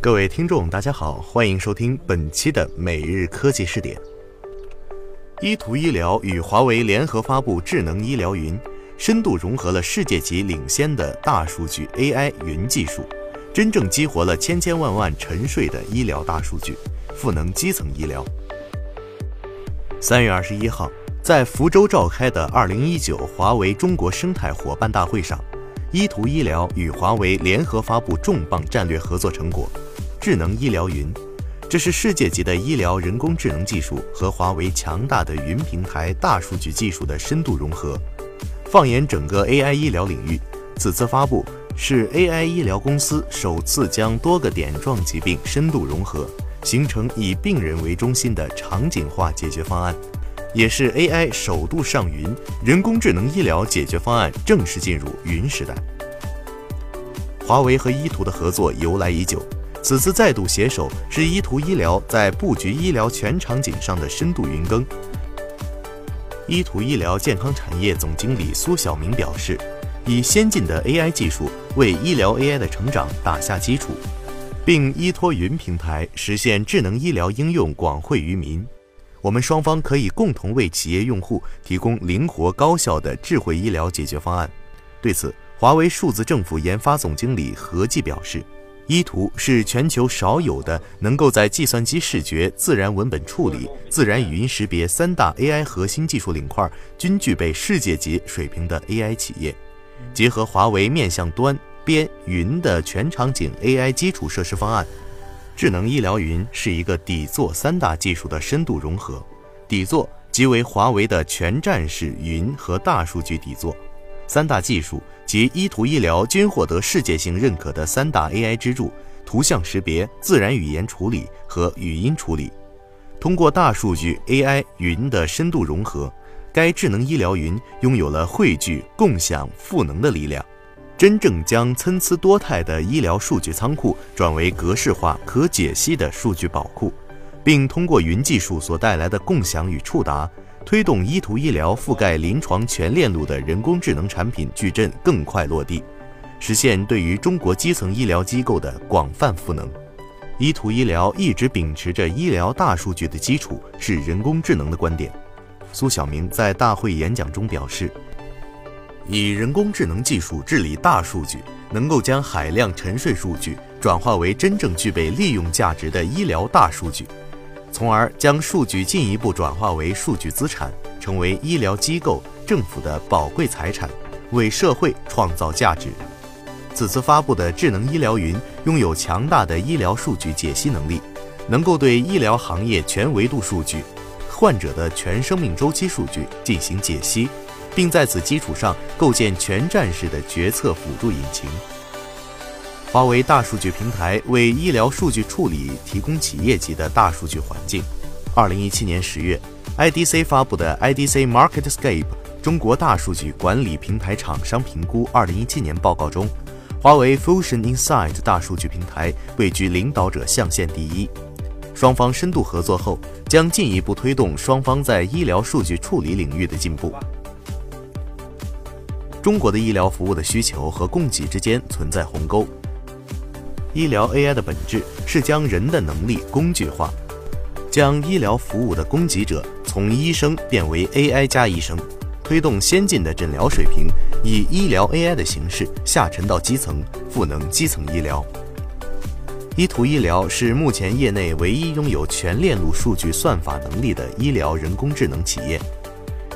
各位听众，大家好，欢迎收听本期的每日科技视点。医图医疗与华为联合发布智能医疗云，深度融合了世界级领先的大数据 AI 云技术，真正激活了千千万万沉睡的医疗大数据，赋能基层医疗。三月二十一号。在福州召开的二零一九华为中国生态伙伴大会上，依图医疗与华为联合发布重磅战略合作成果。智能医疗云，这是世界级的医疗人工智能技术和华为强大的云平台大数据技术的深度融合。放眼整个 AI 医疗领域，此次发布是 AI 医疗公司首次将多个点状疾病深度融合，形成以病人为中心的场景化解决方案，也是 AI 首度上云，人工智能医疗解决方案正式进入云时代。华为和依图的合作由来已久。此次再度携手，是依图医疗在布局医疗全场景上的深度云更。依图医疗健康产业总经理苏晓明表示，以先进的 AI 技术为医疗 AI 的成长打下基础，并依托云平台实现智能医疗应用广惠于民。我们双方可以共同为企业用户提供灵活高效的智慧医疗解决方案。对此，华为数字政府研发总经理何继表示。依图是全球少有的能够在计算机视觉、自然文本处理、自然语音识别三大 AI 核心技术领块均具备世界级水平的 AI 企业。结合华为面向端、边、云的全场景 AI 基础设施方案，智能医疗云是一个底座三大技术的深度融合。底座即为华为的全站式云和大数据底座。三大技术及依图医疗均获得世界性认可的三大 AI 支柱：图像识别、自然语言处理和语音处理。通过大数据 AI 云的深度融合，该智能医疗云拥有了汇聚、共享、赋能的力量，真正将参差多态的医疗数据仓库转为格式化、可解析的数据宝库，并通过云技术所带来的共享与触达。推动依图医疗覆盖临床全链路的人工智能产品矩阵更快落地，实现对于中国基层医疗机构的广泛赋能。依图医疗一直秉持着医疗大数据的基础是人工智能的观点。苏晓明在大会演讲中表示，以人工智能技术治理大数据，能够将海量沉睡数据转化为真正具备利用价值的医疗大数据。从而将数据进一步转化为数据资产，成为医疗机构、政府的宝贵财产，为社会创造价值。此次发布的智能医疗云拥有强大的医疗数据解析能力，能够对医疗行业全维度数据、患者的全生命周期数据进行解析，并在此基础上构建全站式的决策辅助引擎。华为大数据平台为医疗数据处理提供企业级的大数据环境。二零一七年十月，IDC 发布的 IDC MarketScape 中国大数据管理平台厂商评估二零一七年报告中，华为 Fusion Insight 大数据平台位居领导者象限第一。双方深度合作后，将进一步推动双方在医疗数据处理领域的进步。中国的医疗服务的需求和供给之间存在鸿沟。医疗 AI 的本质是将人的能力工具化，将医疗服务的供给者从医生变为 AI 加医生，推动先进的诊疗水平以医疗 AI 的形式下沉到基层，赋能基层医疗。依图医疗是目前业内唯一拥有全链路数据算法能力的医疗人工智能企业。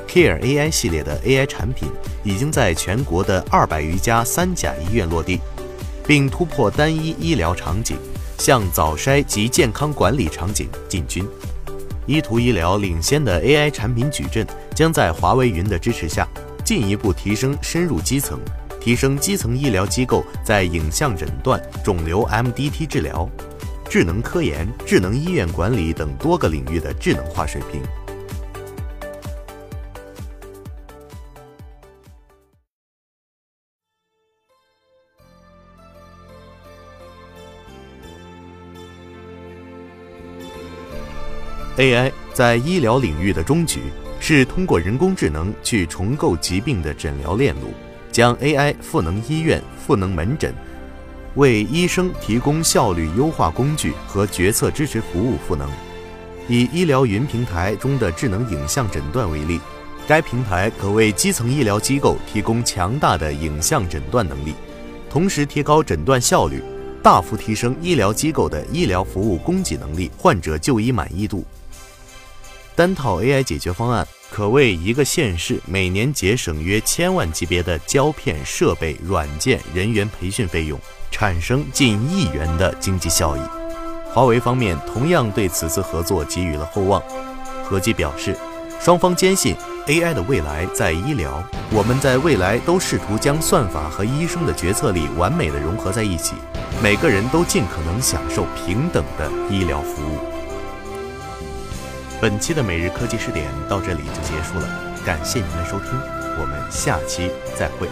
Care AI 系列的 AI 产品已经在全国的二百余家三甲医院落地。并突破单一医疗场景，向早筛及健康管理场景进军。依图医疗领先的 AI 产品矩阵，将在华为云的支持下，进一步提升深入基层，提升基层医疗机构在影像诊断、肿瘤 MDT 治疗、智能科研、智能医院管理等多个领域的智能化水平。AI 在医疗领域的终局是通过人工智能去重构疾病的诊疗链路，将 AI 赋能医院、赋能门诊，为医生提供效率优化工具和决策支持服务赋能。以医疗云平台中的智能影像诊断为例，该平台可为基层医疗机构提供强大的影像诊断能力，同时提高诊断效率，大幅提升医疗机构的医疗服务供给能力、患者就医满意度。单套 AI 解决方案可为一个县市每年节省约千万级别的胶片、设备、软件、人员培训费用，产生近亿元的经济效益。华为方面同样对此次合作给予了厚望。合集表示，双方坚信 AI 的未来在医疗，我们在未来都试图将算法和医生的决策力完美的融合在一起，每个人都尽可能享受平等的医疗服务。本期的每日科技视点到这里就结束了，感谢您的收听，我们下期再会。